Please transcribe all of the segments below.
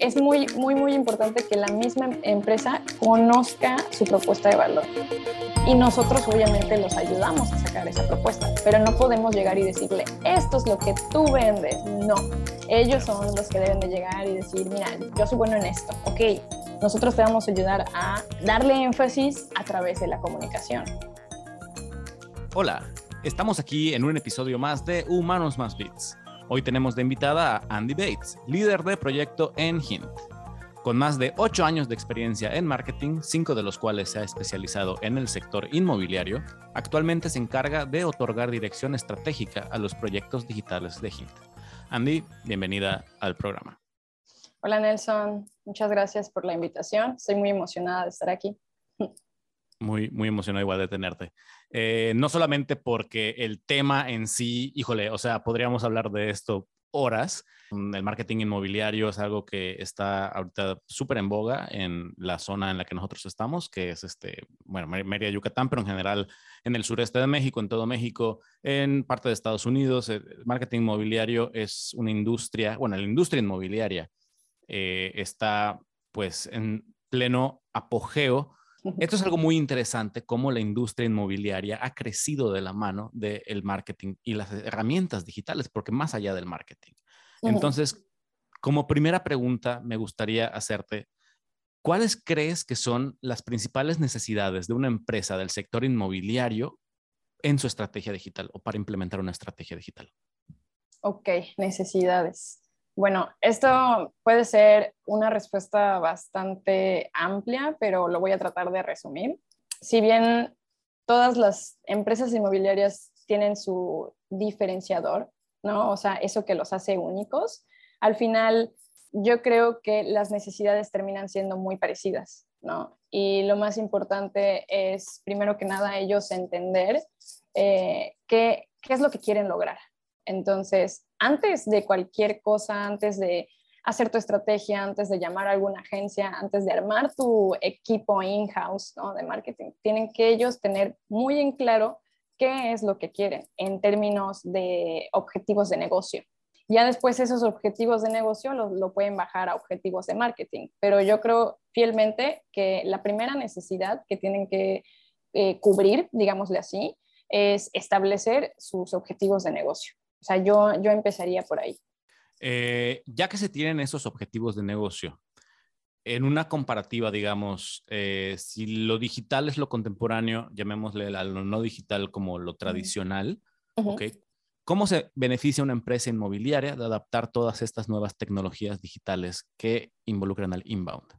es muy, muy, muy importante que la misma empresa conozca su propuesta de valor. Y nosotros obviamente los ayudamos a sacar esa propuesta, pero no podemos llegar y decirle, esto es lo que tú vendes. No, ellos son los que deben de llegar y decir, mira, yo soy bueno en esto. Ok, nosotros te vamos a ayudar a darle énfasis a través de la comunicación. Hola, estamos aquí en un episodio más de Humanos más Bits Hoy tenemos de invitada a Andy Bates, líder de proyecto en Hint. Con más de ocho años de experiencia en marketing, cinco de los cuales se ha especializado en el sector inmobiliario, actualmente se encarga de otorgar dirección estratégica a los proyectos digitales de Hint. Andy, bienvenida al programa. Hola Nelson, muchas gracias por la invitación. Estoy muy emocionada de estar aquí. Muy, muy emocionado igual de tenerte. Eh, no solamente porque el tema en sí, híjole, o sea, podríamos hablar de esto horas. Mm, el marketing inmobiliario es algo que está ahorita súper en boga en la zona en la que nosotros estamos, que es este, bueno, Mérida, Yucatán, pero en general en el sureste de México, en todo México, en parte de Estados Unidos. El marketing inmobiliario es una industria, bueno, la industria inmobiliaria eh, está pues en pleno apogeo esto es algo muy interesante, cómo la industria inmobiliaria ha crecido de la mano del marketing y las herramientas digitales, porque más allá del marketing. Entonces, como primera pregunta, me gustaría hacerte, ¿cuáles crees que son las principales necesidades de una empresa del sector inmobiliario en su estrategia digital o para implementar una estrategia digital? Ok, necesidades. Bueno, esto puede ser una respuesta bastante amplia, pero lo voy a tratar de resumir. Si bien todas las empresas inmobiliarias tienen su diferenciador, ¿no? O sea, eso que los hace únicos, al final yo creo que las necesidades terminan siendo muy parecidas, ¿no? Y lo más importante es, primero que nada, ellos entender eh, qué, qué es lo que quieren lograr. Entonces, antes de cualquier cosa, antes de hacer tu estrategia, antes de llamar a alguna agencia, antes de armar tu equipo in-house de marketing, tienen que ellos tener muy en claro qué es lo que quieren en términos de objetivos de negocio. Ya después esos objetivos de negocio lo, pueden bajar a objetivos de marketing, pero yo creo fielmente que la primera necesidad que tienen que eh, cubrir, digámosle así, es establecer sus objetivos de negocio. O sea, yo, yo empezaría por ahí. Eh, ya que se tienen esos objetivos de negocio, en una comparativa, digamos, eh, si lo digital es lo contemporáneo, llamémosle a lo no digital como lo tradicional, ¿cómo se beneficia una empresa inmobiliaria de adaptar todas estas nuevas tecnologías digitales que involucran al inbound?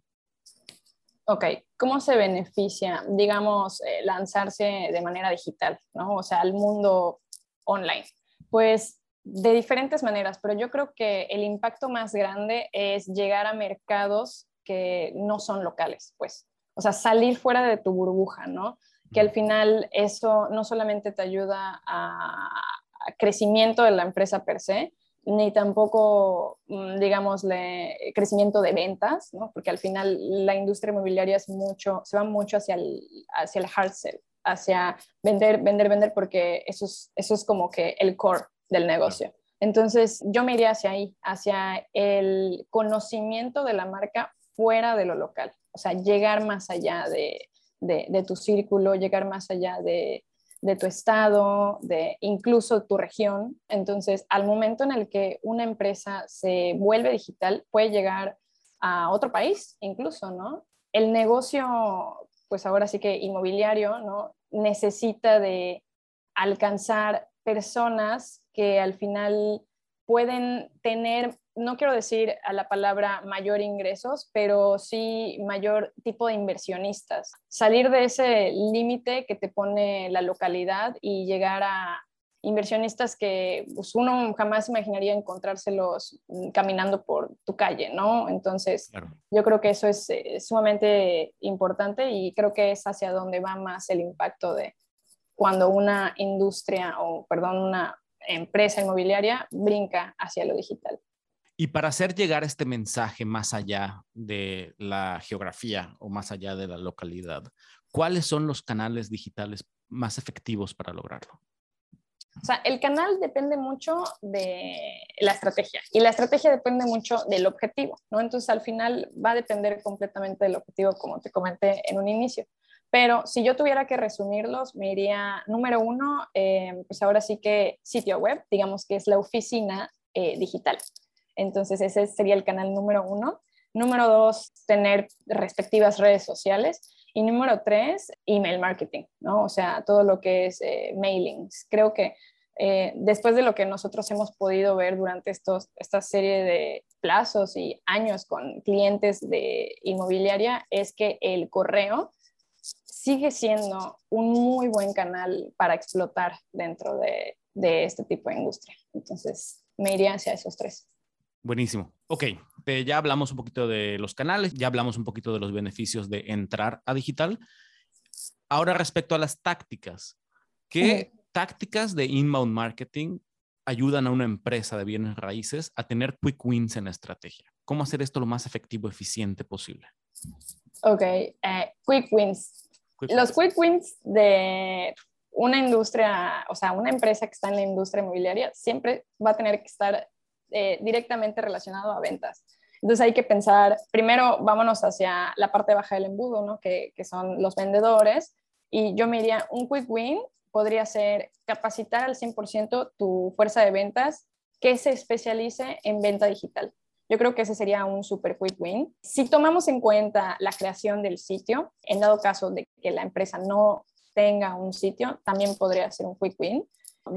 Ok, ¿cómo se beneficia, digamos, eh, lanzarse de manera digital, ¿no? O sea, al mundo online. Pues de diferentes maneras, pero yo creo que el impacto más grande es llegar a mercados que no son locales, pues. O sea, salir fuera de tu burbuja, ¿no? Que al final eso no solamente te ayuda a, crecimiento de la empresa per se, ni tampoco, mm, digamos, crecimiento de ventas, ¿no? Porque al final la industria inmobiliaria es mucho, se va mucho hacia el, hacia el hard sell, hacia vender, vender, vender, porque eso es, eso es como que el core del negocio. Entonces, yo me iría hacia ahí, hacia el conocimiento de la marca fuera de lo local, o sea, llegar más allá de, de, tu círculo, llegar más allá de, de, tu estado, de incluso tu región. Entonces, al momento en el que una empresa se vuelve digital, puede llegar a otro país incluso, ¿no? El negocio pues ahora sí que inmobiliario, ¿no? Necesita de alcanzar personas que al final pueden tener, no quiero decir a la palabra mayor ingresos, pero sí mayor tipo de inversionistas. Salir de ese límite que te pone la localidad y llegar a inversionistas que pues, uno jamás imaginaría encontrárselos caminando por tu calle, ¿no? Entonces, yo creo que eso es eh, sumamente importante y creo que es hacia donde va más el impacto de cuando una industria o, perdón, una empresa inmobiliaria brinca hacia lo digital. Y para hacer llegar este mensaje más allá de la geografía o más allá de la localidad, ¿cuáles son los canales digitales más efectivos para lograrlo? O sea, el canal depende mucho de la estrategia y la estrategia depende mucho del objetivo, ¿no? Entonces, al final va a depender completamente del objetivo, como te comenté en un inicio. Pero si yo tuviera que resumirlos, me iría, número uno, eh, pues ahora sí que sitio web, digamos que es la oficina eh, digital. Entonces, ese sería el canal número uno. Número dos, tener respectivas redes sociales. Y número tres, email marketing, ¿no? O sea, todo lo que es eh, mailings. Creo que eh, después de lo que nosotros hemos podido ver durante estos, esta serie de plazos y años con clientes de inmobiliaria, es que el correo sigue siendo un muy buen canal para explotar dentro de, de este tipo de industria. Entonces, me iría hacia esos tres. Buenísimo. Ok, ya hablamos un poquito de los canales, ya hablamos un poquito de los beneficios de entrar a digital. Ahora respecto a las tácticas, ¿qué tácticas de inbound marketing ayudan a una empresa de bienes raíces a tener quick wins en la estrategia? ¿Cómo hacer esto lo más efectivo, eficiente posible? Ok, eh, quick wins. los quick wins de una industria, o sea, una empresa que está en la industria inmobiliaria siempre va a tener que estar eh, directamente relacionado a ventas. Entonces hay que pensar, primero vámonos hacia la parte baja del embudo, ¿no? que, son los vendedores, y yo me diría, un quick win podría ser capacitar al 100% tu fuerza de ventas que se especialice en venta digital. Yo creo que ese sería un super quick win. Si tomamos en cuenta la creación del sitio, en dado caso de que la empresa no tenga un sitio, también podría ser un quick win.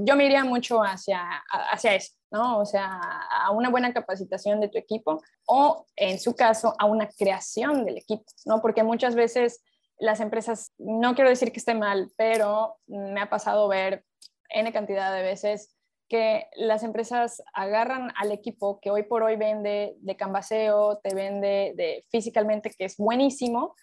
Yo me iría mucho hacia, hacia eso. ¿No? O sea, a una buena capacitación de tu equipo o, en su caso, a una creación del equipo, ¿no? Porque muchas veces las empresas, no quiero decir que esté mal, pero me ha pasado ver N cantidad de veces que las empresas agarran al equipo que hoy por hoy vende de canvaseo, te vende de físicamente, que es buenísimo,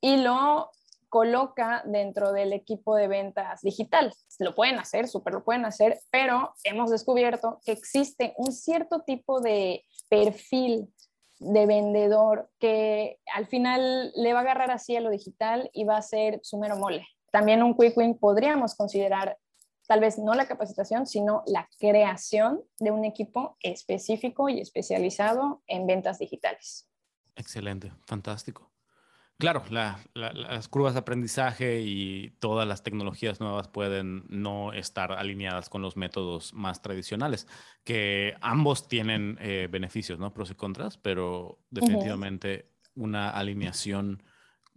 y lo coloca dentro del equipo de ventas digital. Lo pueden hacer, súper lo pueden hacer, pero hemos descubierto que existe un cierto tipo de perfil de vendedor que al final le va a agarrar así a lo digital y va a ser su mero mole. También un quick win podríamos considerar tal vez no la capacitación, sino la creación de un equipo específico y especializado en ventas digitales. Excelente, fantástico. Claro, las curvas de aprendizaje y todas las tecnologías nuevas pueden no estar alineadas con los métodos más tradicionales, que ambos tienen eh, beneficios, ¿no? Pros y contras, pero definitivamente una alineación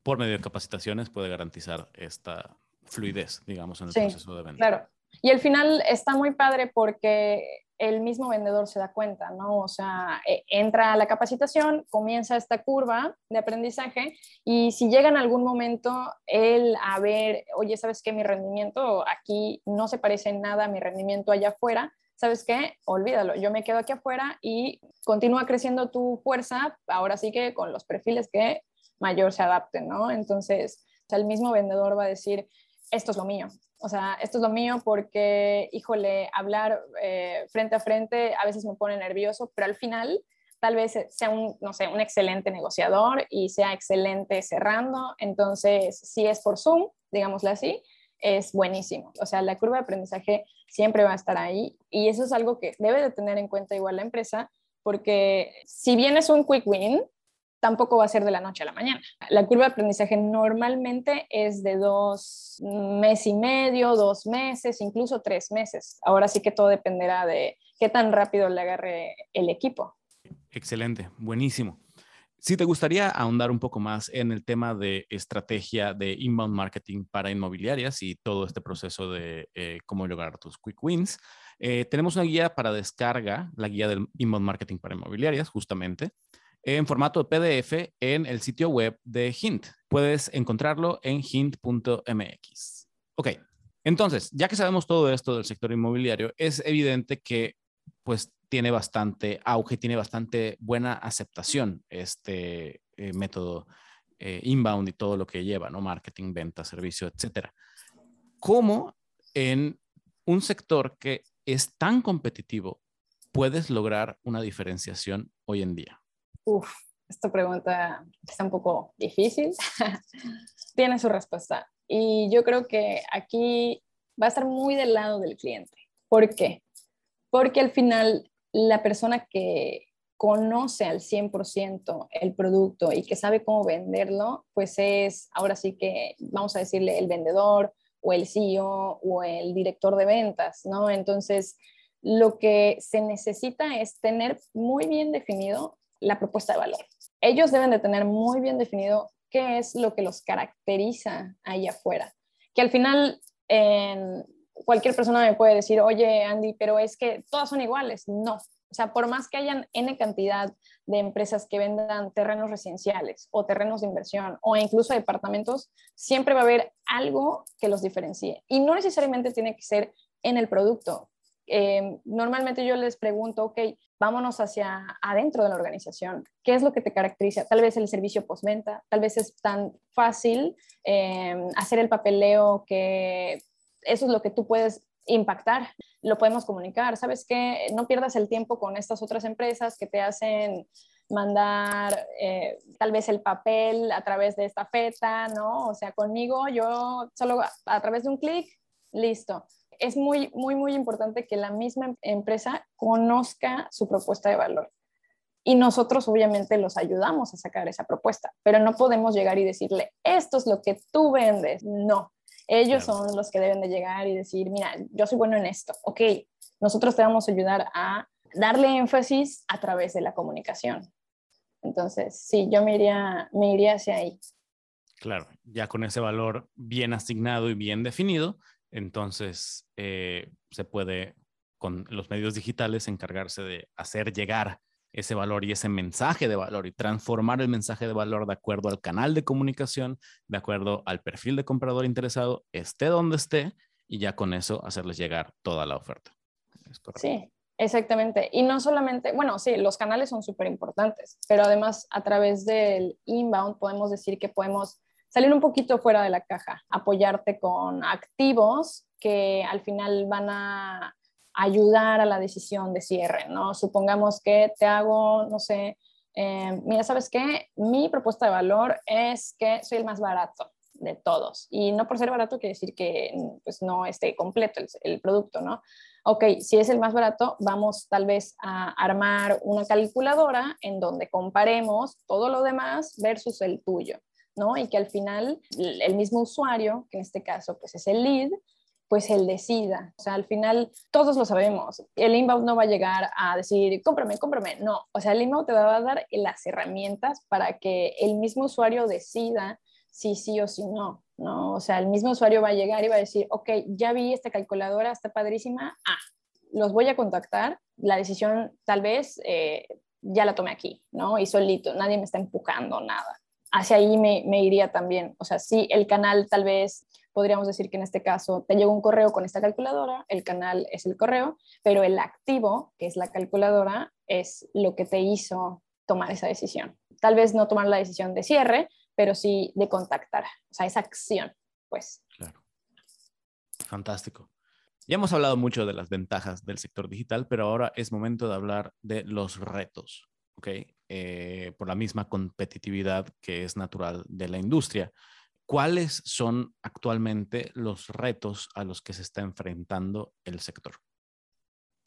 por medio de capacitaciones puede garantizar esta fluidez, digamos, en el proceso de venta. Claro. Y al final está muy padre porque el mismo vendedor se da cuenta, ¿no? O sea, e, entra a la capacitación, comienza esta curva de aprendizaje y si llega en algún momento él a ver, oye, ¿sabes qué? Mi rendimiento aquí no se parece en nada a mi rendimiento allá afuera, ¿sabes qué? Olvídalo, yo me quedo aquí afuera y continúa creciendo tu fuerza, ahora sí que con los perfiles que mayor se adapten, ¿no? Entonces, el mismo vendedor va a decir, esto es lo mío, o sea, esto es lo mío porque, híjole, hablar eh, frente a frente a veces me pone nervioso, pero al final tal vez sea un, no sé, un excelente negociador y sea excelente cerrando. Entonces, si es por Zoom, digámoslo así, es buenísimo. O sea, la curva de aprendizaje siempre va a estar ahí y eso es algo que debe de tener en cuenta igual la empresa porque si bien es un quick win, tampoco va a ser de la noche a la mañana. La curva de aprendizaje normalmente es de dos meses y medio, dos meses, incluso tres meses. Ahora sí que todo dependerá de qué tan rápido le agarre el equipo. Excelente, buenísimo. Si te gustaría ahondar un poco más en el tema de estrategia de inbound marketing para inmobiliarias y todo este proceso de eh, cómo lograr tus quick wins, eh, tenemos una guía para descarga, la guía del inbound marketing para inmobiliarias, justamente en formato PDF en el sitio web de Hint. Puedes encontrarlo en hint.mx. Ok, entonces, ya que sabemos todo esto del sector inmobiliario, es evidente que pues tiene bastante auge, tiene bastante buena aceptación este eh, método eh, inbound y todo lo que lleva, ¿no? Marketing, venta, servicio, etcétera. ¿Cómo en un sector que es tan competitivo puedes lograr una diferenciación hoy en día? Esta pregunta está un poco difícil. Tiene su respuesta. Y yo creo que aquí va a estar muy del lado del cliente. ¿Por qué? Porque al final la persona que conoce al 100% el producto y que sabe cómo venderlo, pues es ahora sí que, vamos a decirle, el vendedor o el CEO o el director de ventas, ¿no? Entonces, lo que se necesita es tener muy bien definido la propuesta de valor. Ellos deben de tener muy bien definido qué es lo que los caracteriza ahí afuera. Que al final cualquier persona me puede decir, oye Andy, pero es que todas son iguales. No, o sea, por más que hayan N cantidad de empresas que vendan terrenos residenciales o terrenos de inversión o incluso departamentos, siempre va a haber algo que los diferencie. Y no necesariamente tiene que ser en el producto. Eh, normalmente yo les pregunto, ok, vámonos hacia adentro de la organización. ¿Qué es lo que te caracteriza? Tal vez el servicio postventa, tal vez es tan fácil eh, hacer el papeleo que eso es lo que tú puedes impactar, lo podemos comunicar. ¿Sabes qué? No pierdas el tiempo con estas otras empresas que te hacen mandar eh, tal vez el papel a través de esta feta, ¿no? O sea, conmigo yo solo a través de un clic, listo es muy, muy, muy importante que la misma empresa conozca su propuesta de valor. Y nosotros obviamente los ayudamos a sacar esa propuesta, pero no podemos llegar y decirle, esto es lo que tú vendes. No, ellos son los que deben de llegar y decir, mira, yo soy bueno en esto. Ok, nosotros te vamos a ayudar a darle énfasis a través de la comunicación. Entonces, sí, yo me iría, me iría hacia ahí. Claro, ya con ese valor bien asignado y bien definido, entonces, eh, se puede con los medios digitales encargarse de hacer llegar ese valor y ese mensaje de valor y transformar el mensaje de valor de acuerdo al canal de comunicación, de acuerdo al perfil de comprador interesado, esté donde esté, y ya con eso hacerles llegar toda la oferta. Sí, exactamente. Y no solamente, bueno, sí, los canales son súper importantes, pero además a través del inbound podemos decir que podemos salir un poquito fuera de la caja, apoyarte con activos que al final van a ayudar a la decisión de cierre, ¿no? Supongamos que te hago, no sé, eh, mira, ¿sabes qué? Mi propuesta de valor es que soy el más barato de todos. Y no por ser barato quiere decir que pues, no esté completo el, el, producto, ¿no? Ok, si es el más barato, vamos tal vez a armar una calculadora en donde comparemos todo lo demás versus el tuyo. Y que al final el mismo usuario, que en este caso pues es el lead, pues él decida. O sea, al final todos lo sabemos. El inbound no va a llegar a decir, cómprame, cómprame. No, o sea, el inbound te va a dar las herramientas para que el mismo usuario decida si sí o si no, ¿no? O sea, el mismo usuario va a llegar y va a decir, ok, ya vi esta calculadora, está padrísima, ah, los voy a contactar, la decisión tal vez eh, ya la tomé aquí, ¿no? Y solito, nadie me está empujando nada hacia ahí me, iría también. O sea, sí, el canal tal vez podríamos decir que en este caso te llega un correo con esta calculadora, el canal es el correo, pero el activo, que es la calculadora, es lo que te hizo tomar esa decisión. Tal vez no tomar la decisión de cierre, pero sí de contactar, o sea, esa acción, pues. Claro. Fantástico. Ya hemos hablado mucho de las ventajas del sector digital, pero ahora es momento de hablar de los retos. ¿ok? Eh, por la misma competitividad que es natural de la industria. ¿Cuáles son actualmente los retos a los que se está enfrentando el sector?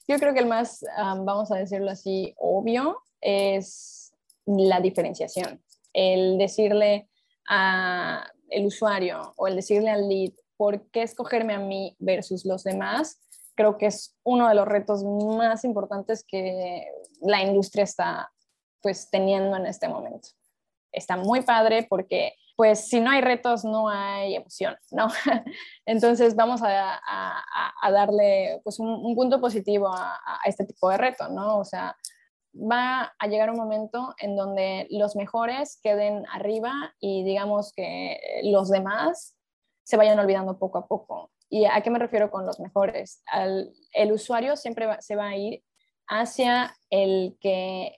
Yo creo que el más, vamos a decirlo así, obvio es la diferenciación. El decirle al usuario o el decirle al lead por qué escogerme a mí versus los demás, creo que es uno de los retos más importantes que la industria está pues teniendo en este momento. Está muy padre porque pues si no hay retos no hay emoción, ¿no? Entonces vamos a, darle pues un, punto positivo a, este tipo de reto, ¿no? O sea, va a llegar un momento en donde los mejores queden arriba y digamos que los demás se vayan olvidando poco a poco. ¿Y a qué me refiero con los mejores? el usuario siempre se va a ir hacia el que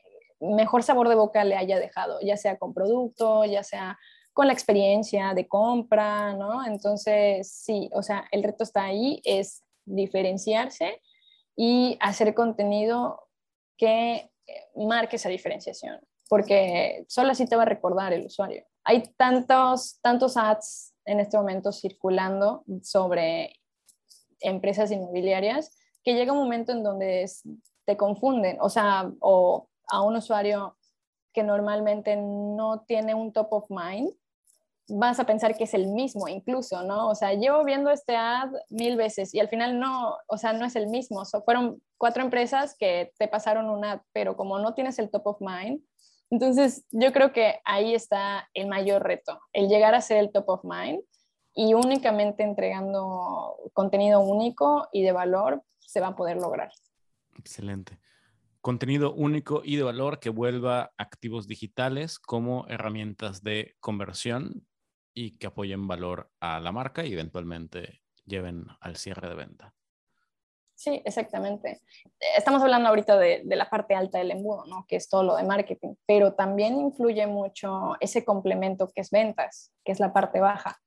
mejor sabor de boca le haya dejado, ya sea con producto, ya sea con la experiencia de compra, ¿no? Entonces, sí, o sea, el reto está ahí, es diferenciarse y hacer contenido que eh, marque esa diferenciación, porque solo así te va a recordar el usuario. Hay tantos, tantos ads en este momento circulando sobre empresas inmobiliarias que llega un momento en donde te confunden, o sea, o a un usuario que normalmente no tiene un top of mind, vas a pensar que es el mismo incluso, ¿no? O sea, llevo viendo este ad mil veces y al final no, o sea, no es el mismo. fueron cuatro empresas que te pasaron un ad, pero como no tienes el top of mind, entonces yo creo que ahí está el mayor reto, el llegar a ser el top of mind y únicamente entregando contenido único y de valor se va a poder lograr. Excelente. Contenido único y de valor que vuelva activos digitales como herramientas de conversión y que apoyen valor a la marca y eventualmente lleven al cierre de venta. Sí, exactamente. Estamos hablando ahorita de, la parte alta del embudo, ¿no? que es todo lo de marketing, pero también influye mucho ese complemento que es ventas, que es la parte baja.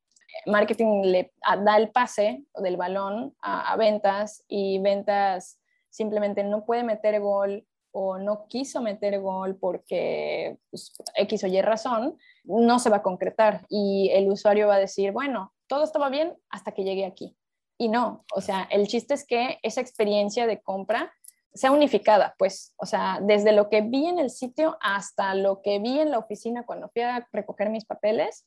Marketing le da el pase del balón a, a ventas y ventas simplemente no puede meter gol o no quiso meter gol porque pues, X o Y razón, no se va a concretar y el usuario va a decir, bueno, todo estaba bien hasta que llegué aquí. Y no, o sea, el chiste es que esa experiencia de compra sea unificada, pues, o sea, desde lo que vi en el sitio hasta lo que vi en la oficina cuando fui a recoger mis papeles,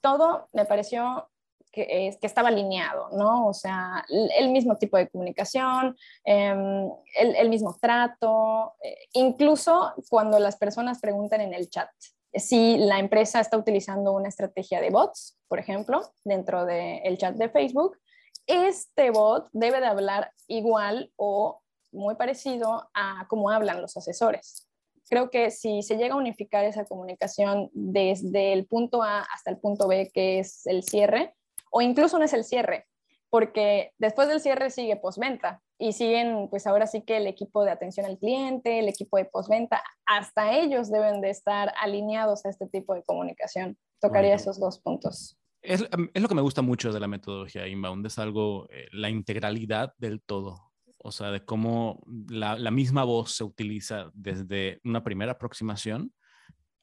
todo me pareció que, estaba alineado, ¿no? O sea, el, mismo tipo de comunicación, em, el, mismo trato, eh, incluso cuando las personas preguntan en el chat si la empresa está utilizando una estrategia de bots, por ejemplo, dentro del chat de Facebook, este bot debe de hablar igual o muy parecido a cómo hablan los asesores. Creo que si se llega a unificar esa comunicación desde el punto A hasta el punto B, que es el cierre, o incluso no es el cierre, porque después del cierre sigue postventa y siguen, pues ahora sí que el equipo de atención al cliente, el equipo de postventa, hasta ellos deben de estar alineados a este tipo de comunicación. Tocaría esos dos puntos. Es, es, lo que me gusta mucho de la metodología inbound, es algo, eh, la integralidad del todo, o sea, de cómo la, la misma voz se utiliza desde una primera aproximación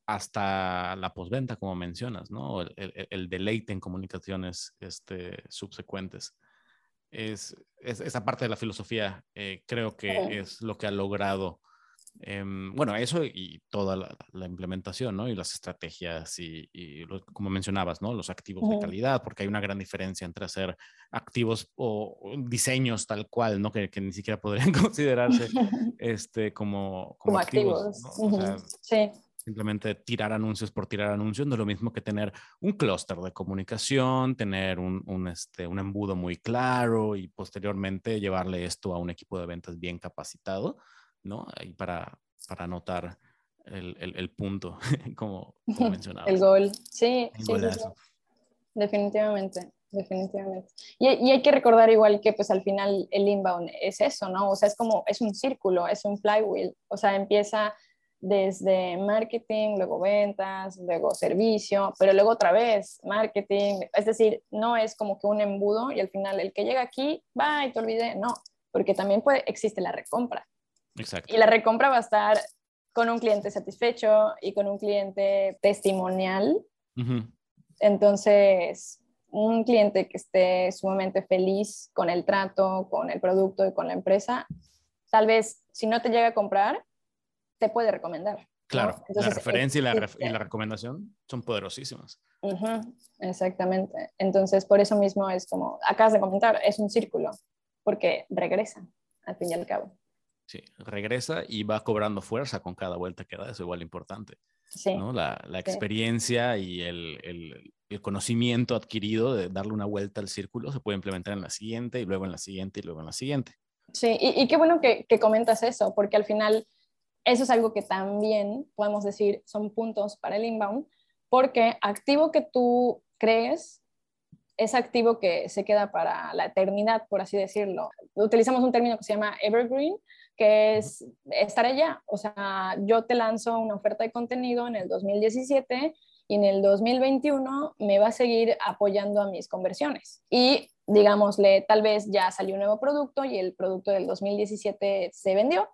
hasta la postventa, como mencionas, ¿no? El, el, deleite en comunicaciones este, subsecuentes. Es, esa parte de la filosofía eh, creo que es lo que ha logrado, em, bueno, eso y toda la, implementación, ¿no? Y las estrategias y, como mencionabas, ¿no? Los activos de calidad, porque hay una gran diferencia entre hacer activos o diseños tal cual, ¿no? Que, ni siquiera podrían considerarse este, como, como, activos. sí simplemente tirar anuncios por tirar anuncios no es lo mismo que tener un clúster de comunicación, tener un, un, este, un embudo muy claro y posteriormente llevarle esto a un equipo de ventas bien capacitado, ¿no? Ahí para, para anotar el, el, punto, como, como mencionaba. el gol, sí, sí, definitivamente. Definitivamente. Y, y, hay que recordar igual que pues al final el inbound es eso, ¿no? O sea, es como, es un círculo, es un flywheel, o sea, empieza desde marketing, luego ventas, luego servicio, pero luego otra vez marketing. Es decir, no es como que un embudo y al final el que llega aquí, va y te olvide, no, porque también puede, existe la recompra. Exacto. Y la recompra va a estar con un cliente satisfecho y con un cliente testimonial. Entonces, un cliente que esté sumamente feliz con el trato, con el producto y con la empresa, tal vez si no te llega a comprar, te puede recomendar. Claro, la referencia y la, y la, recomendación son poderosísimas. exactamente. Entonces, por eso mismo es como, acabas de comentar, es un círculo, porque regresa, al fin y al cabo. Sí, regresa y va cobrando fuerza con cada vuelta que da, eso igual importante. Sí. ¿no? La, la experiencia y el, el, el, conocimiento adquirido de darle una vuelta al círculo se puede implementar en la siguiente y luego en la siguiente y luego en la siguiente. Sí, y, y qué bueno que, que comentas eso, porque al final eso es algo que también podemos decir son puntos para el inbound, porque activo que tú crees es activo que se queda para la eternidad, por así decirlo. Utilizamos un término que se llama evergreen, que es estar allá. O sea, yo te lanzo una oferta de contenido en el 2017 y en el 2021 me va a seguir apoyando a mis conversiones. Y digámosle, tal vez ya salió un nuevo producto y el producto del 2017 se vendió,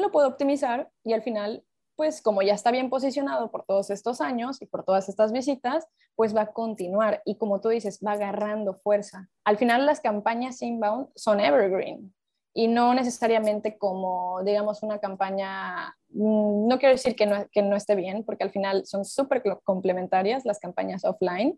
lo puedo optimizar y al final, pues como ya está bien posicionado por todos estos años y por todas estas visitas, pues va a continuar y como tú dices, va agarrando fuerza. Al final las campañas inbound son evergreen y no necesariamente como, digamos, una campaña, mm, no quiero decir que no, que no esté bien, porque al final son súper complementarias las campañas offline,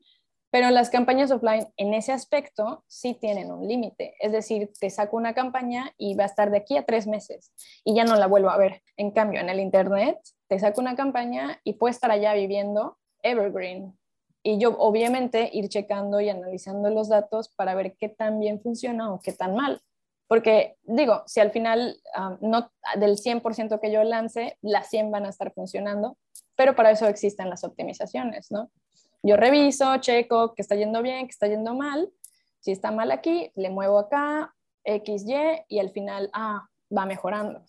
pero las campañas offline en ese aspecto sí tienen un límite. Es decir, te saco una campaña y va a estar de aquí a tres meses y ya no la vuelvo a ver. En cambio, en el Internet, te saco una campaña y puede estar allá viviendo evergreen. Y yo obviamente ir checando y analizando los datos para ver qué tan bien funciona o qué tan mal. Porque digo, si al final no, del 100% que yo lance, las 100 van a estar funcionando, pero para eso existen las optimizaciones, ¿no? Yo reviso, checo que está yendo bien, que está yendo mal. Si está mal aquí, le muevo acá, X, Y, y al final, ah, va mejorando.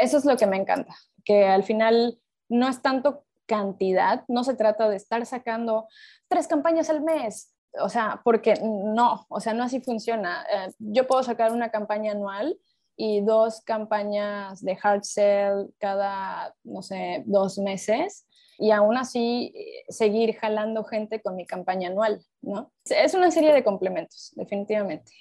Eso es lo que me encanta, que al final no es tanto cantidad, no se trata de estar sacando tres campañas al mes, o sea, porque no, o sea, no así funciona. Eh, yo puedo sacar una campaña anual y dos campañas de hard sell cada, no sé, dos meses y aún así eh, seguir jalando gente con mi campaña anual, ¿no? Es una serie de complementos, definitivamente.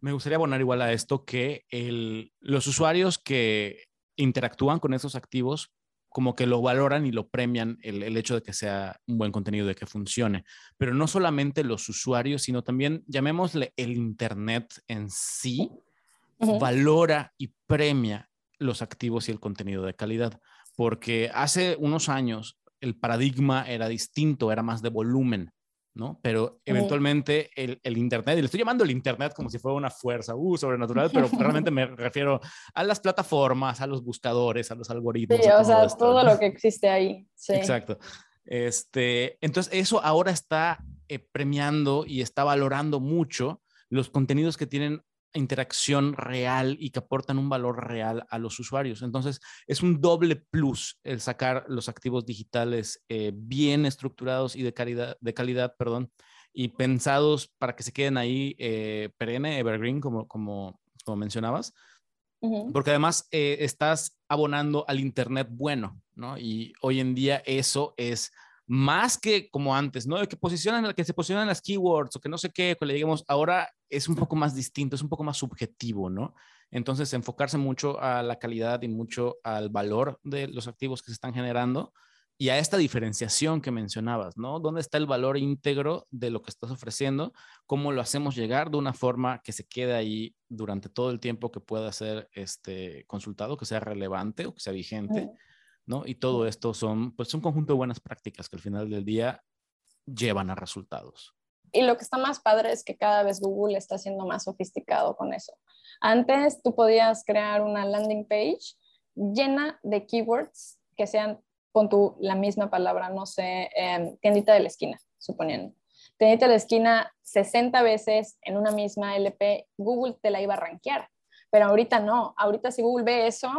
Me gustaría abonar igual a esto que el, los usuarios que interactúan con esos activos como que lo valoran y lo premian el, el, hecho de que sea un buen contenido, de que funcione. Pero no solamente los usuarios, sino también, llamémosle el Internet en sí, valora y premia los activos y el contenido de calidad porque hace unos años el paradigma era distinto, era más de volumen, ¿no? Pero eventualmente el, Internet, y le estoy llamando el Internet como si fuera una fuerza uh, sobrenatural, pero realmente me refiero a las plataformas, a los buscadores, a los algoritmos. Sí, o sea, todo lo que existe ahí. Sí. Exacto. Este, entonces, eso ahora está eh, premiando y está valorando mucho los contenidos que tienen interacción real y que aportan un valor real a los usuarios. Entonces, es un doble plus el sacar los activos digitales eh, bien estructurados y de calidad, de calidad, perdón, y pensados para que se queden ahí eh, perenne, evergreen, como, como, como mencionabas. Porque además eh, estás abonando al Internet bueno, ¿no? Y hoy en día eso es más que como antes, ¿no? Que posicionan, que se posicionan las keywords o que no sé qué, que le digamos, ahora es un poco más distinto, es un poco más subjetivo, ¿no? Entonces, enfocarse mucho a la calidad y mucho al valor de los activos que se están generando y a esta diferenciación que mencionabas, ¿no? ¿Dónde está el valor íntegro de lo que estás ofreciendo? ¿Cómo lo hacemos llegar de una forma que se quede ahí durante todo el tiempo que pueda ser este, consultado, que sea relevante o que sea vigente? ¿No? Y todo esto son, pues, un conjunto de buenas prácticas que al final del día llevan a resultados. Y lo que está más padre es que cada vez Google está siendo más sofisticado con eso. Antes tú podías crear una landing page llena de keywords que sean con tu, la misma palabra, no sé, eh, tiendita de la esquina, suponiendo. Tiendita de la esquina 60 veces en una misma LP, Google te la iba a rankear. Pero ahorita no. Ahorita si Google ve eso,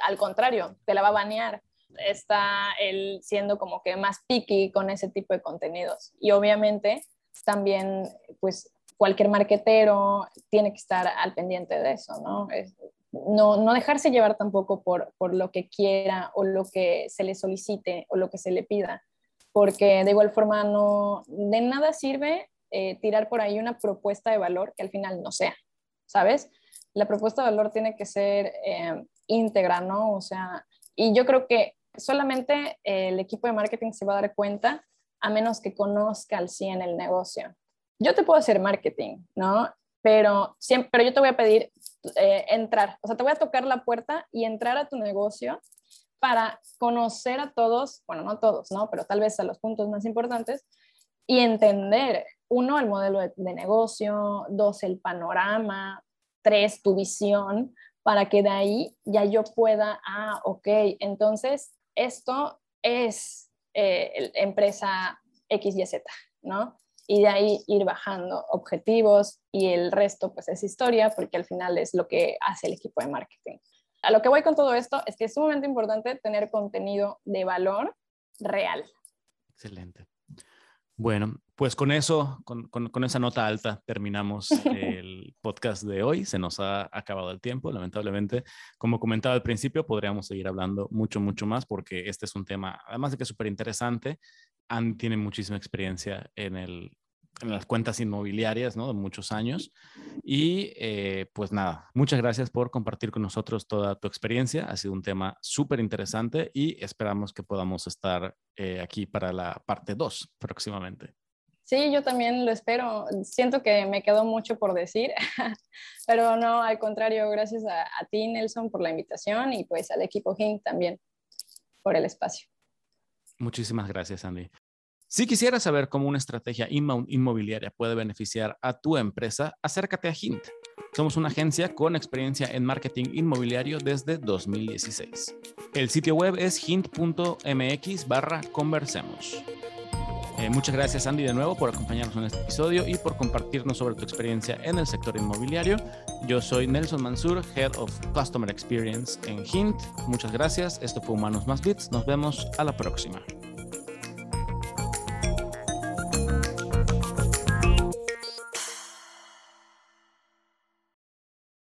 al contrario, te la va a banear está él siendo como que más picky con ese tipo de contenidos. Y obviamente también, pues cualquier marquetero tiene que estar al pendiente de eso, ¿no? no, no, dejarse llevar tampoco por, por lo que quiera o lo que se le solicite o lo que se le pida, porque de igual forma no, de nada sirve eh, tirar por ahí una propuesta de valor que al final no sea, ¿sabes? La propuesta de valor tiene que ser eh, íntegra, ¿no? O sea, y yo creo que solamente el equipo de marketing se va a dar cuenta a menos que conozca al 100 el negocio. Yo te puedo hacer marketing, ¿no? Pero, siempre, yo te voy a pedir eh, entrar, o sea, te voy a tocar la puerta y entrar a tu negocio para conocer a todos, bueno, no todos, ¿no? Pero tal vez a los puntos más importantes y entender, uno, el modelo de, de negocio, dos, el panorama, tres, tu visión, para que de ahí ya yo pueda, ah, ok, entonces esto es eh, empresa XYZ, ¿no? Y de ahí ir bajando objetivos y el resto pues es historia porque al final es lo que hace el equipo de marketing. A lo que voy con todo esto es que es sumamente importante tener contenido de valor real. Excelente. Bueno, pues con eso, con, con, esa nota alta, terminamos el podcast de hoy. Se nos ha acabado el tiempo, lamentablemente. Como comentaba al principio, podríamos seguir hablando mucho, mucho más porque este es un tema, además de que es súper interesante, Anne tiene muchísima experiencia en el en las cuentas inmobiliarias, ¿no? De muchos años. Y eh, pues nada, muchas gracias por compartir con nosotros toda tu experiencia. Ha sido un tema súper interesante y esperamos que podamos estar eh, aquí para la parte 2 próximamente. Sí, yo también lo espero. Siento que me quedó mucho por decir, pero no, al contrario, gracias a, a ti, Nelson, por la invitación y pues al equipo HINT también por el espacio. Muchísimas gracias, Andy. Si quisieras saber cómo una estrategia inmobiliaria puede beneficiar a tu empresa, acércate a Hint. Somos una agencia con experiencia en marketing inmobiliario desde 2016. El sitio web es hint.mx barra conversemos. Eh, muchas gracias Andy de nuevo por acompañarnos en este episodio y por compartirnos sobre tu experiencia en el sector inmobiliario. Yo soy Nelson Mansur, Head of Customer Experience en Hint. Muchas gracias. Esto fue Humanos más Bits. Nos vemos a la próxima.